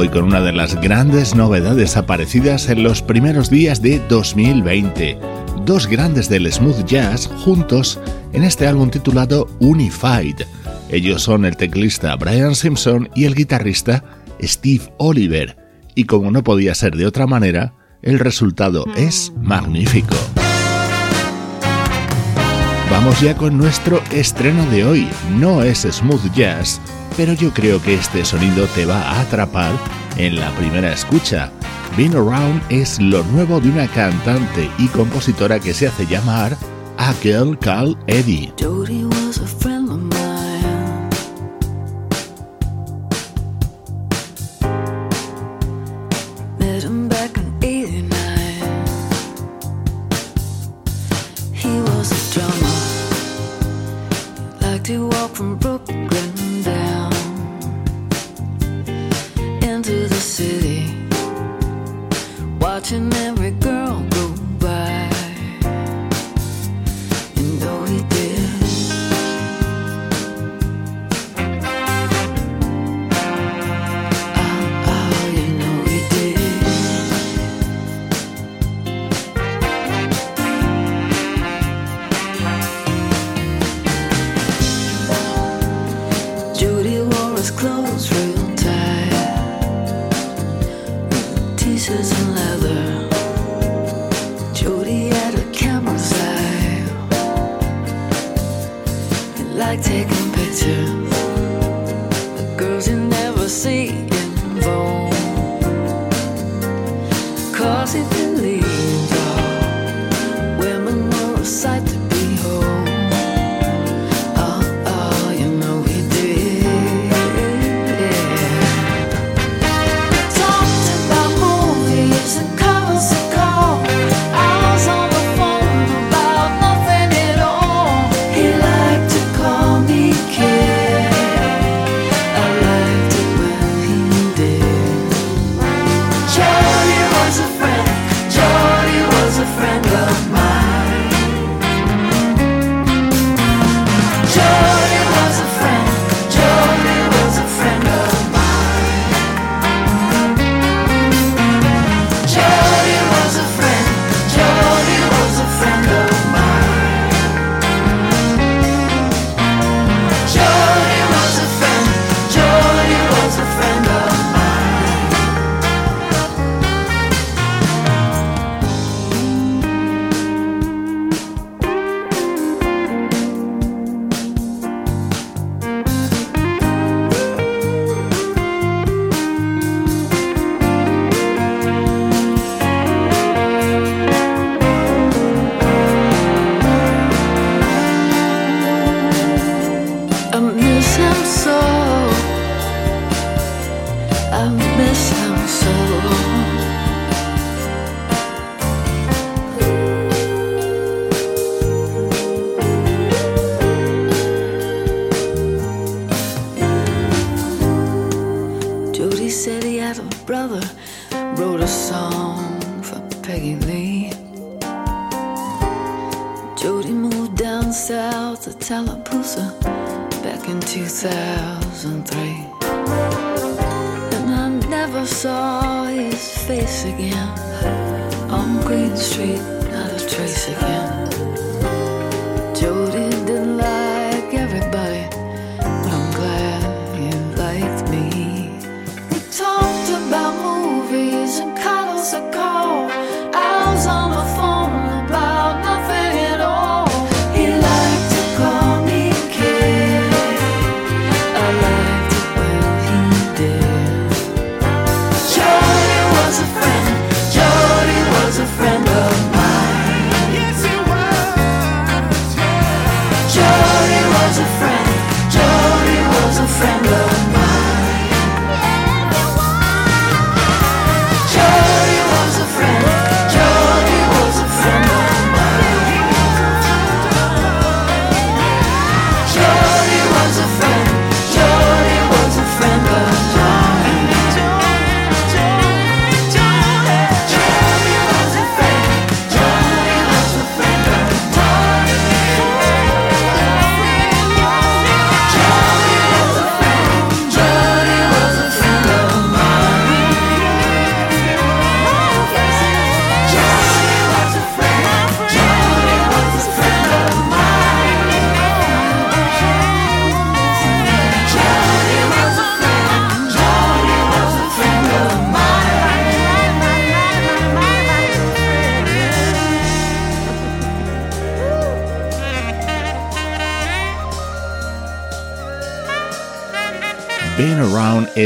Hoy con una de las grandes novedades aparecidas en los primeros días de 2020. Dos grandes del smooth jazz juntos en este álbum titulado Unified. Ellos son el teclista Brian Simpson y el guitarrista Steve Oliver. Y como no podía ser de otra manera, el resultado es magnífico. vamos ya con nuestro estreno de hoy. No es smooth jazz, pero yo creo que este sonido te va a atrapar en la primera escucha. Bean Around es lo nuevo de una cantante y compositora que se hace llamar A Girl Called Eddie. Brooklyn. watching every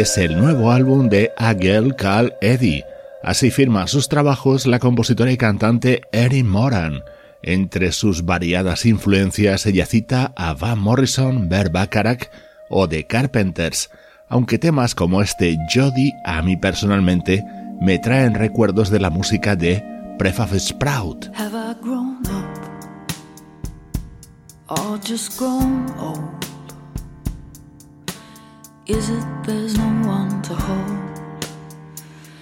es el nuevo álbum de Agel Cal Eddy. Así firma sus trabajos la compositora y cantante Erin Moran. Entre sus variadas influencias ella cita a Van Morrison, Bert Bacharach o The Carpenters, aunque temas como este Jody a mí personalmente me traen recuerdos de la música de Prefab Sprout. Is it there's no one to hold?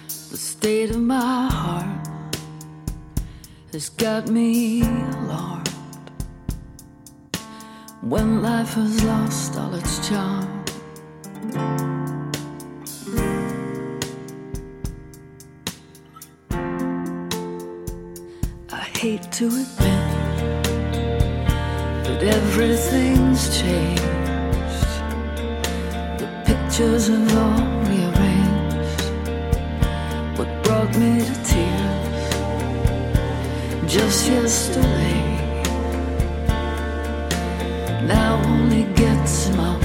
The state of my heart has got me alarmed. When life has lost all its charm. I hate to admit that everything's changed pictures have all rearranged. What brought me to tears just yesterday now only gets my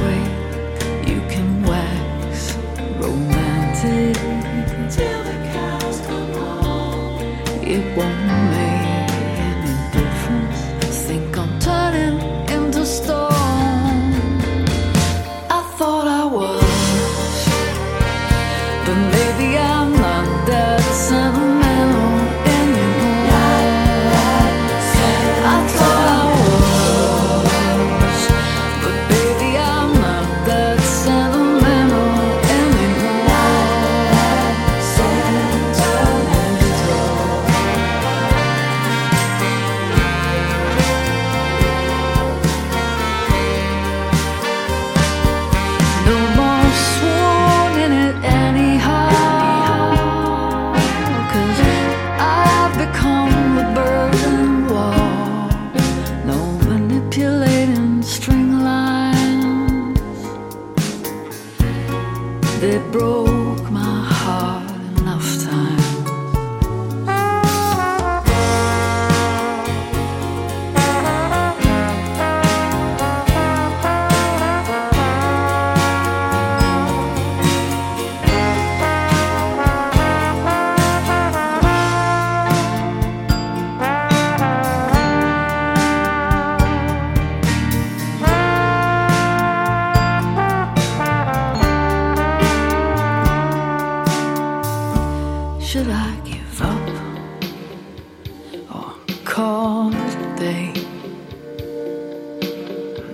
I give up or call it a day.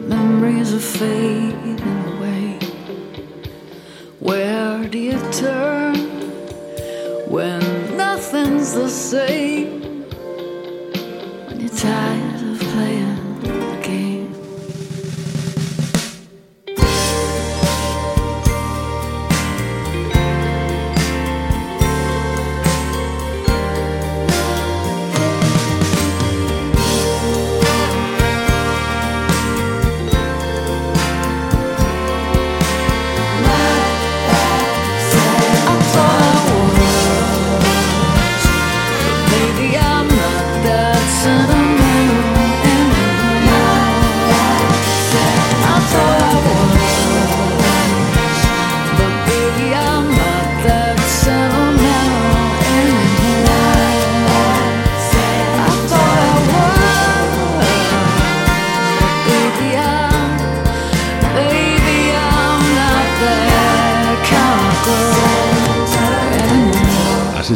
Memories are fading away. Where do you turn when nothing's the same?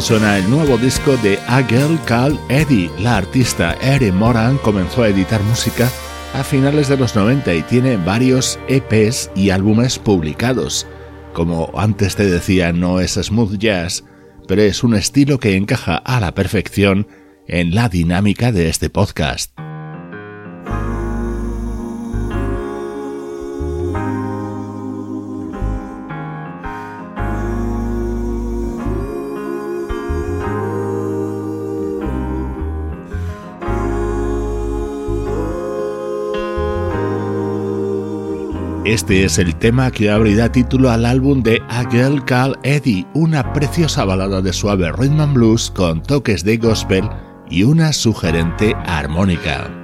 Suena el nuevo disco de A Girl Called Eddie. La artista Erin Moran comenzó a editar música a finales de los 90 y tiene varios EPs y álbumes publicados. Como antes te decía, no es smooth jazz, pero es un estilo que encaja a la perfección en la dinámica de este podcast. Este es el tema que abrirá título al álbum de A Girl Called Eddie, una preciosa balada de suave rhythm and blues con toques de gospel y una sugerente armónica.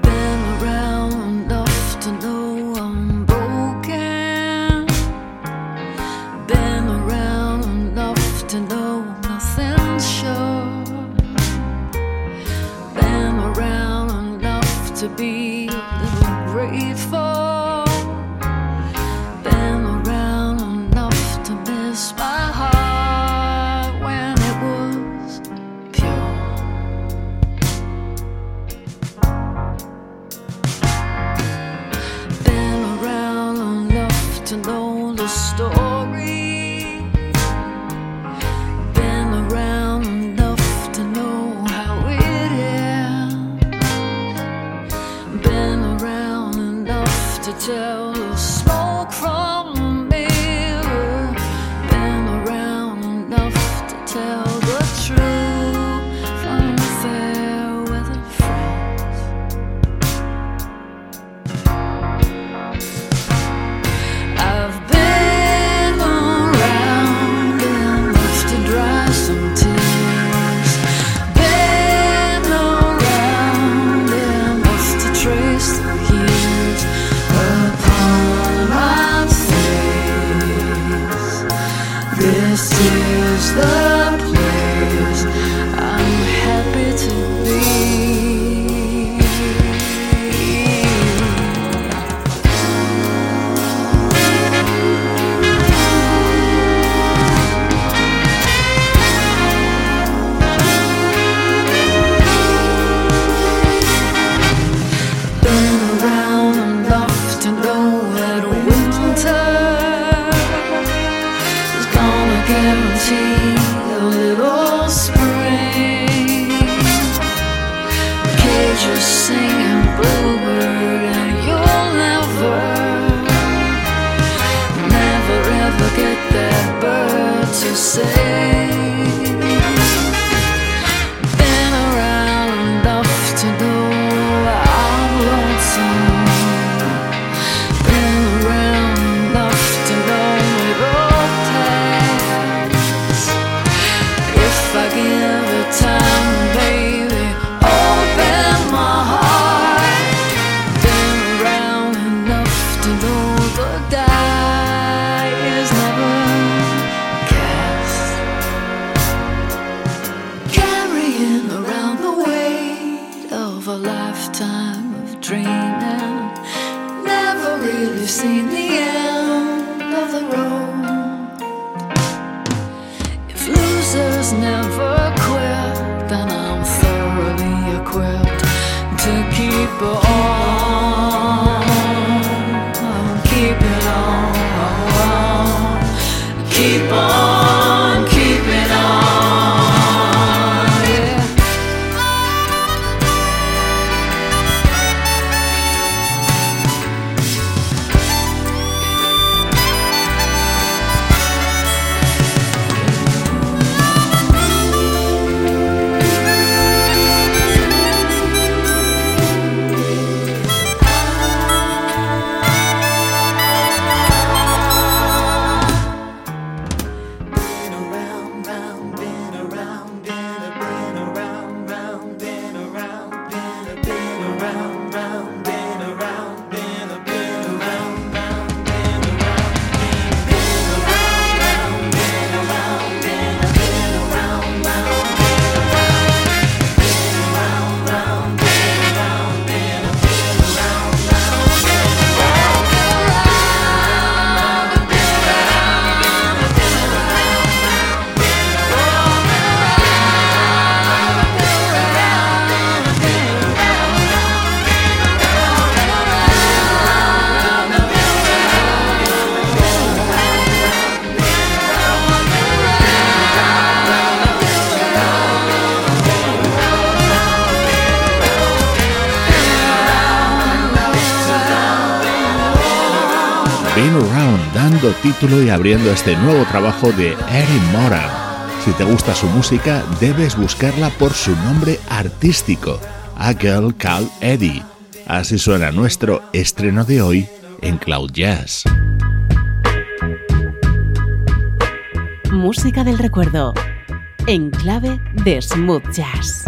y abriendo este nuevo trabajo de Erin Moran. Si te gusta su música, debes buscarla por su nombre artístico, A Girl Called Eddie. Así suena nuestro estreno de hoy en Cloud Jazz. Música del recuerdo, en clave de smooth jazz.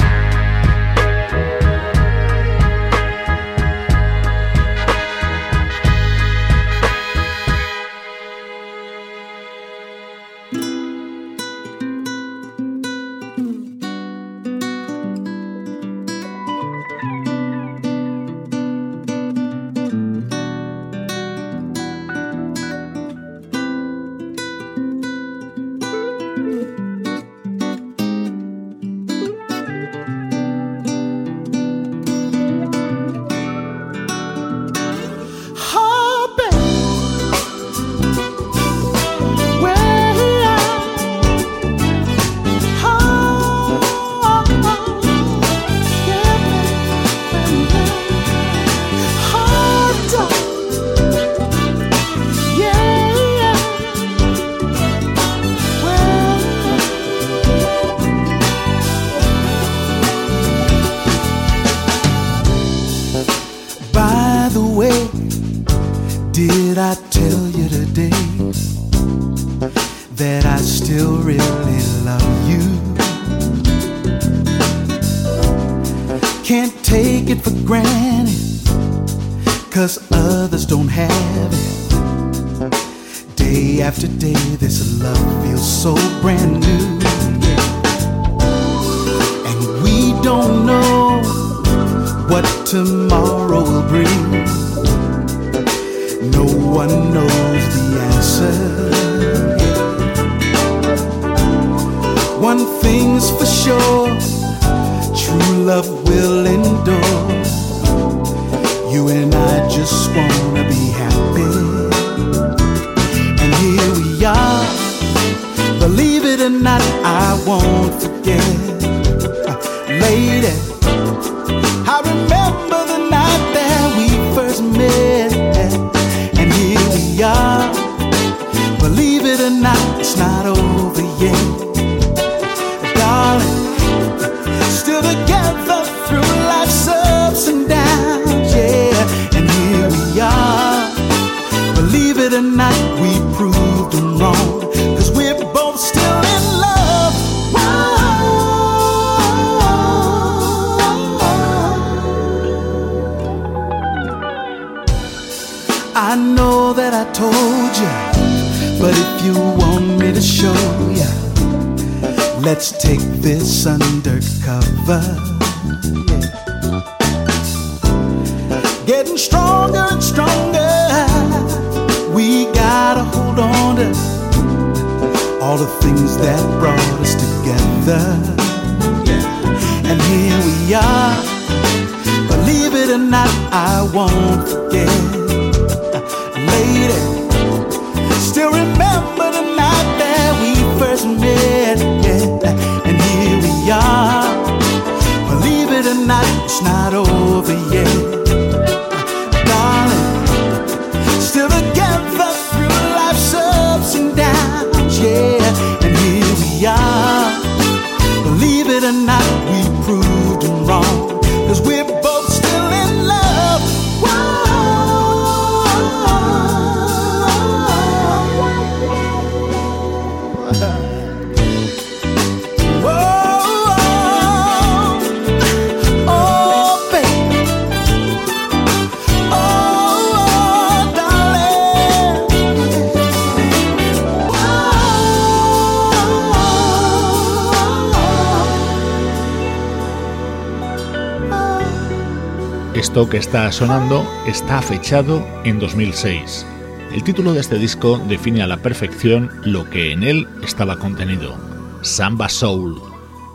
que está sonando está fechado en 2006. El título de este disco define a la perfección lo que en él estaba contenido, Samba Soul.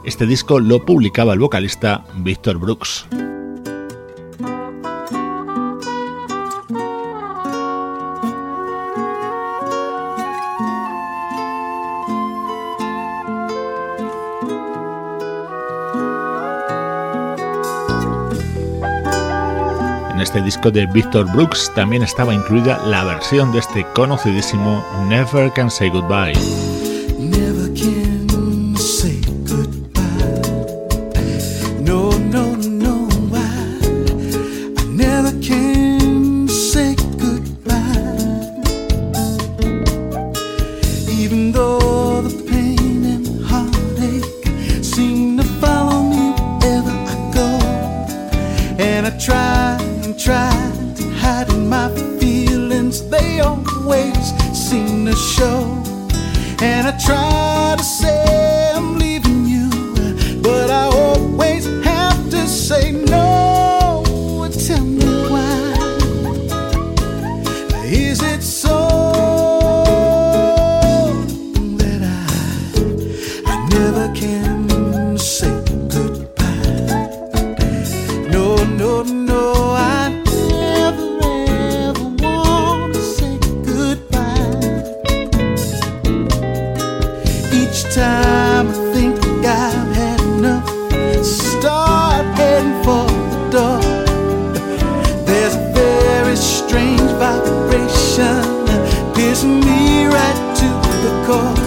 Este disco lo publicaba el vocalista Victor Brooks. este disco de Victor Brooks también estaba incluida la versión de este conocidísimo Never Can Say Goodbye. algo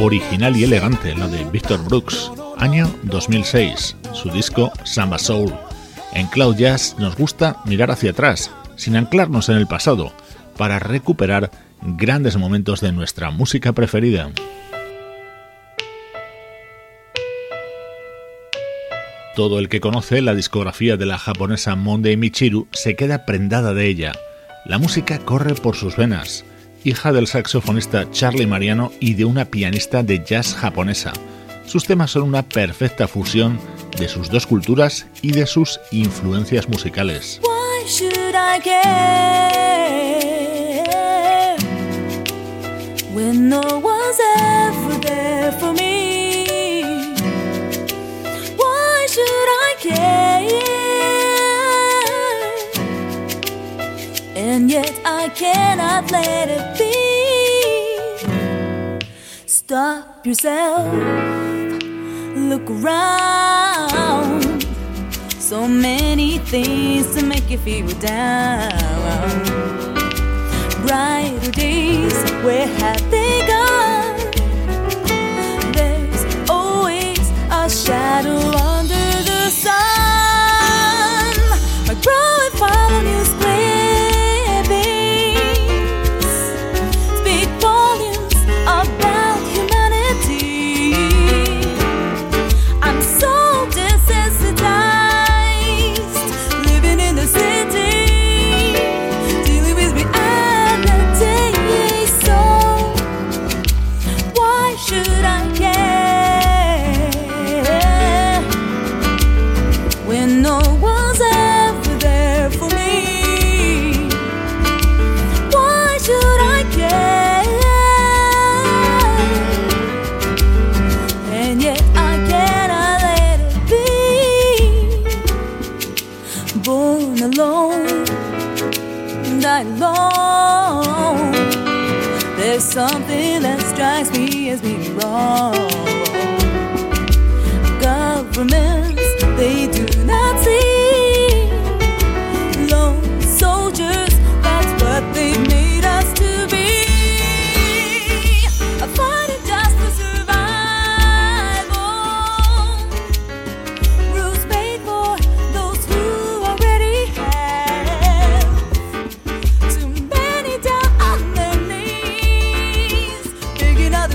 original y elegante, la de Victor Brooks, año 2006, su disco Samba Soul. En Cloud Jazz nos gusta mirar hacia atrás, sin anclarnos en el pasado, para recuperar grandes momentos de nuestra música preferida. Todo el que conoce la discografía de la japonesa Monday Michiru se queda prendada de ella. La música corre por sus venas hija del saxofonista Charlie Mariano y de una pianista de jazz japonesa. Sus temas son una perfecta fusión de sus dos culturas y de sus influencias musicales. And yet I cannot let it be. Stop yourself, look around. So many things to make you feel down. Brighter days, where have they gone? There's always a shadow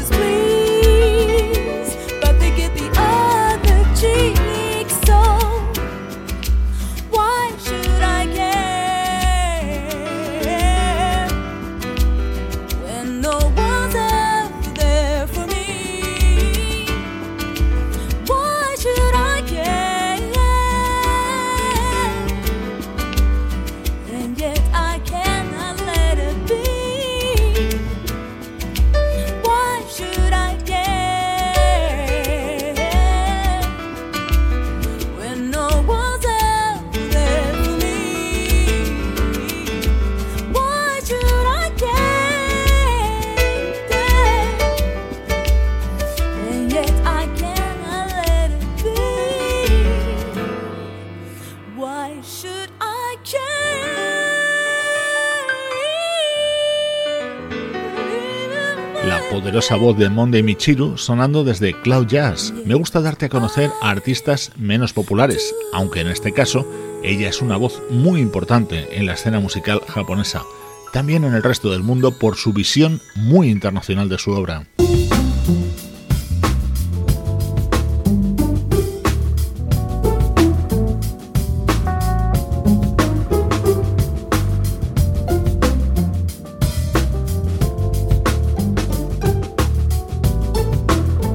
please, Voz de Monday Michiru sonando desde Cloud Jazz. Me gusta darte a conocer a artistas menos populares, aunque en este caso ella es una voz muy importante en la escena musical japonesa, también en el resto del mundo por su visión muy internacional de su obra.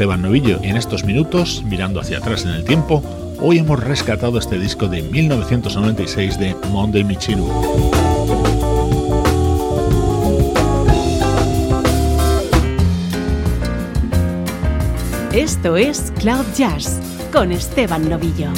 Esteban Novillo en estos minutos, mirando hacia atrás en el tiempo, hoy hemos rescatado este disco de 1996 de Monday Michiru. Esto es Cloud Jazz con Esteban Novillo.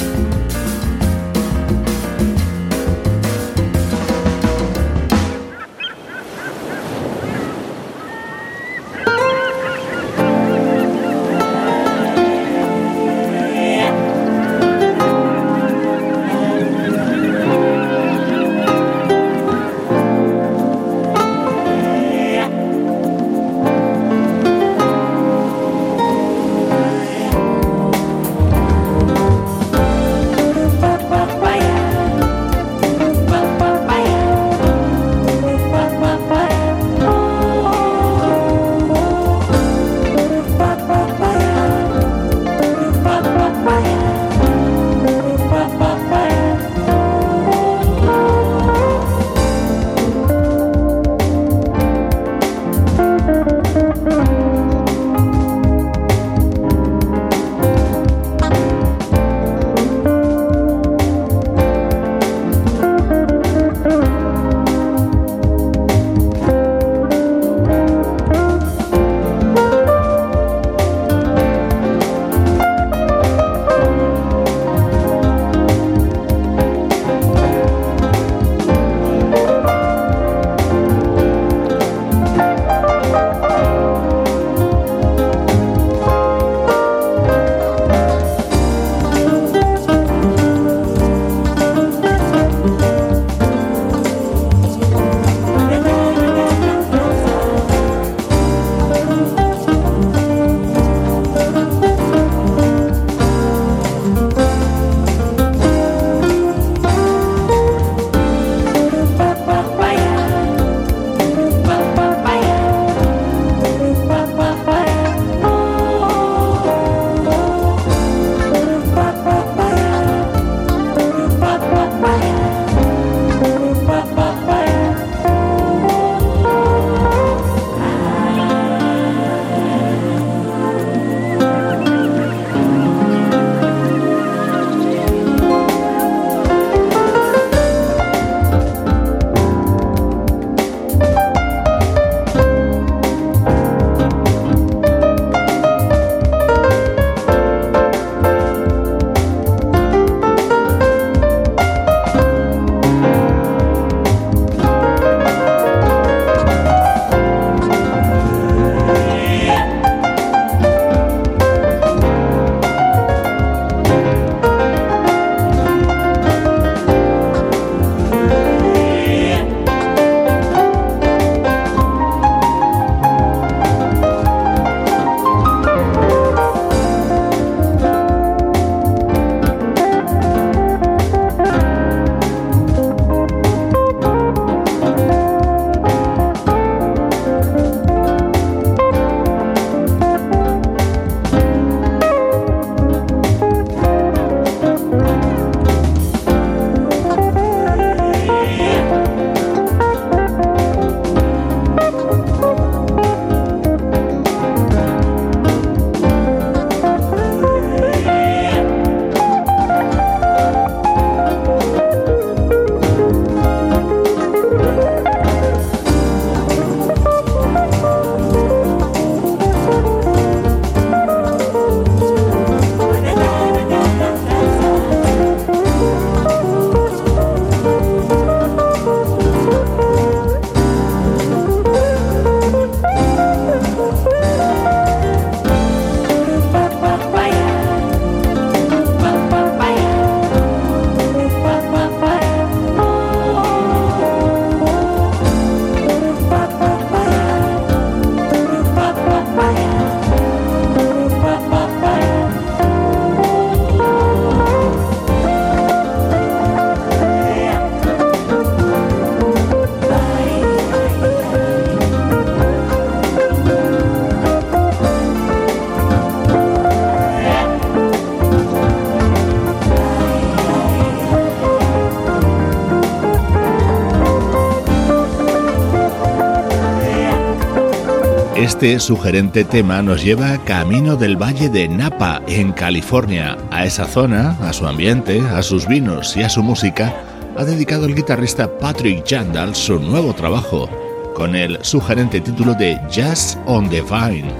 Este sugerente tema nos lleva camino del Valle de Napa, en California. A esa zona, a su ambiente, a sus vinos y a su música, ha dedicado el guitarrista Patrick Jandal su nuevo trabajo, con el sugerente título de Jazz on the Vine,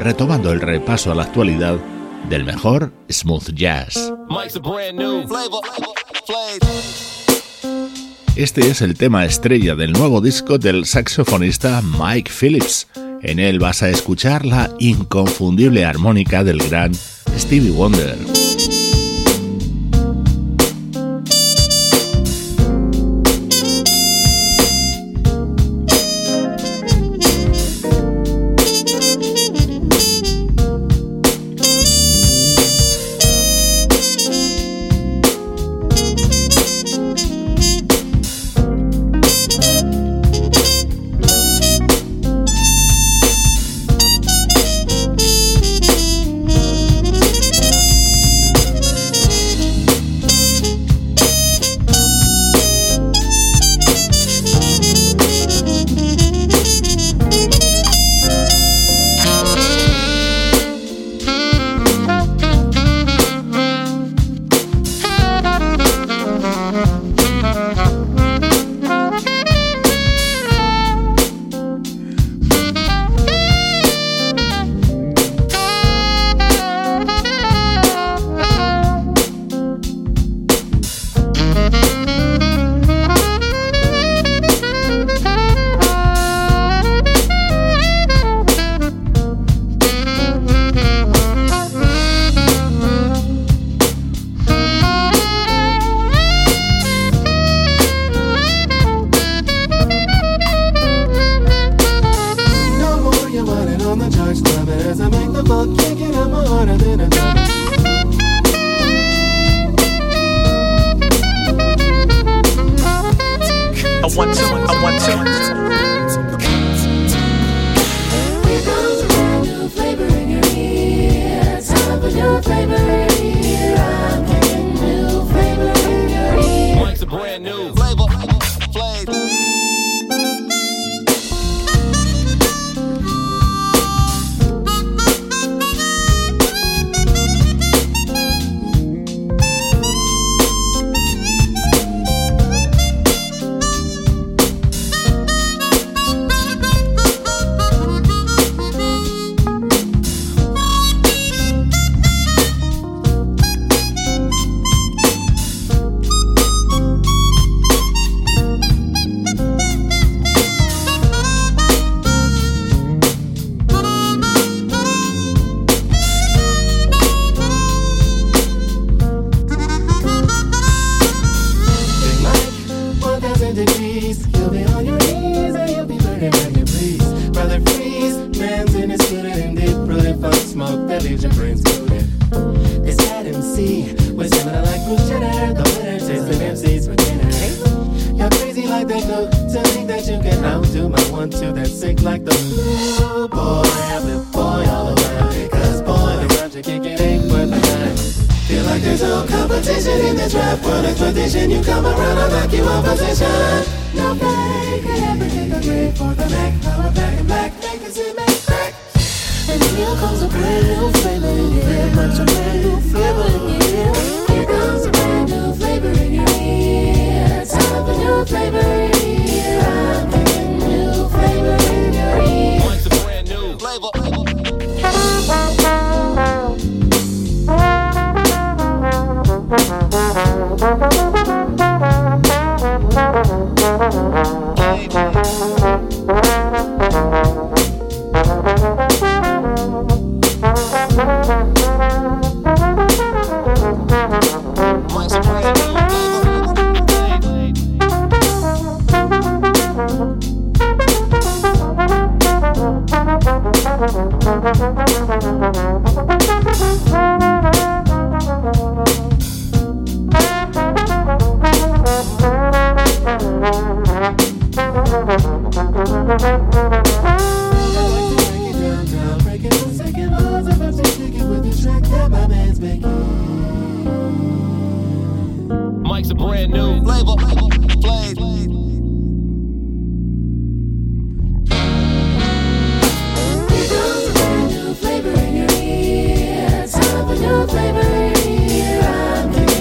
retomando el repaso a la actualidad del mejor smooth jazz. Este es el tema estrella del nuevo disco del saxofonista Mike Phillips. En él vas a escuchar la inconfundible armónica del gran Stevie Wonder.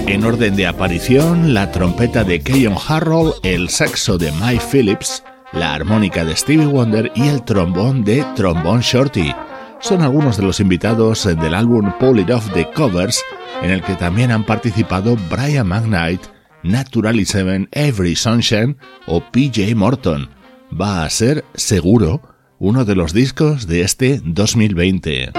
En orden de aparición, la trompeta de Keyon Harrell, el saxo de Mike Phillips, la armónica de Stevie Wonder y el trombón de Trombone Shorty. Son algunos de los invitados del álbum Pull It Off de Covers, en el que también han participado Brian McKnight Naturally Seven, Every Sunshine o PJ Morton. Va a ser, seguro, uno de los discos de este 2020.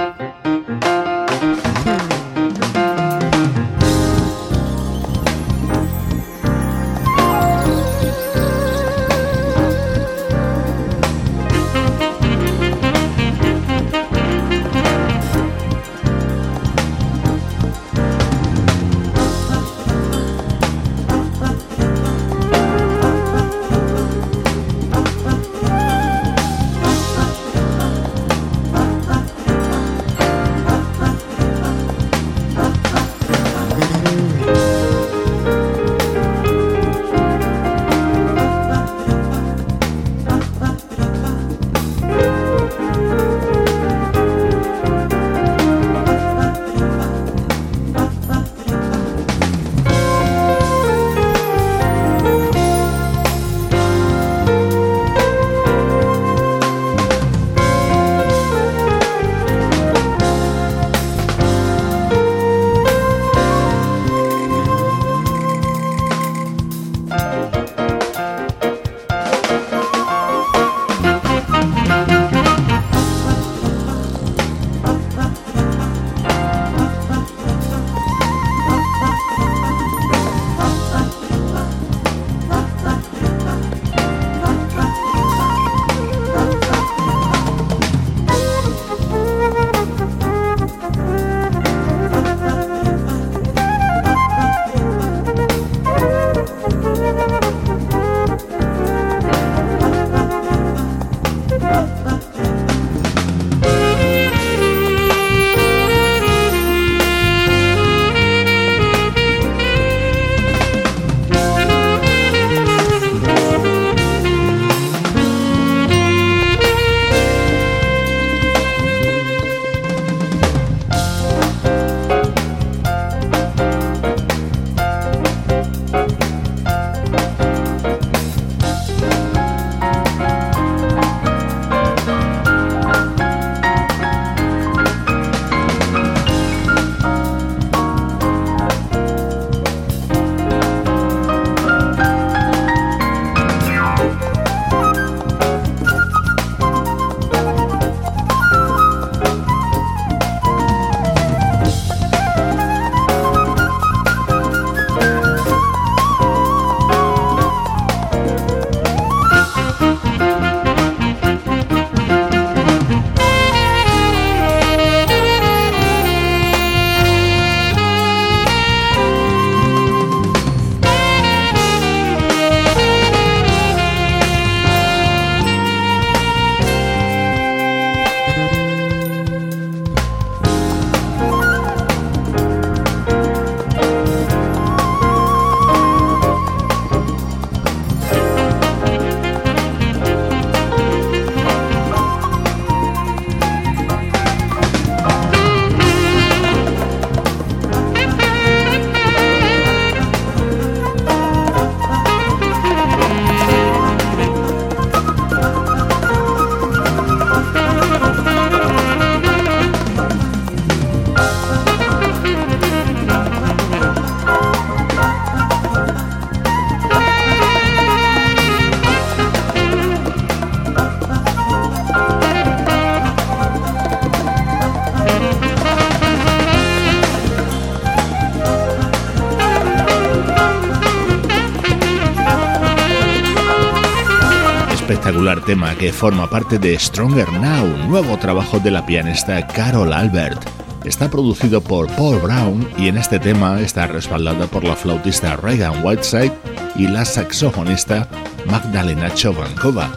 Tema que forma parte de Stronger Now, nuevo trabajo de la pianista Carol Albert. Está producido por Paul Brown y en este tema está respaldada por la flautista Reagan Whiteside y la saxofonista Magdalena Chovankova.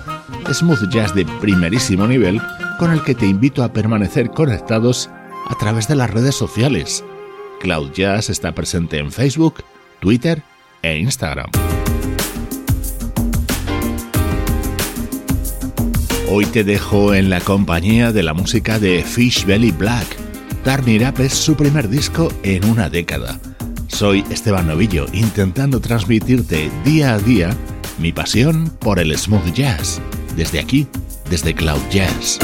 Smooth jazz de primerísimo nivel con el que te invito a permanecer conectados a través de las redes sociales. Cloud Jazz está presente en Facebook, Twitter e Instagram. Hoy te dejo en la compañía de la música de Fish Belly Black. Turn It Up es su primer disco en una década. Soy Esteban Novillo, intentando transmitirte día a día mi pasión por el smooth jazz, desde aquí, desde Cloud Jazz.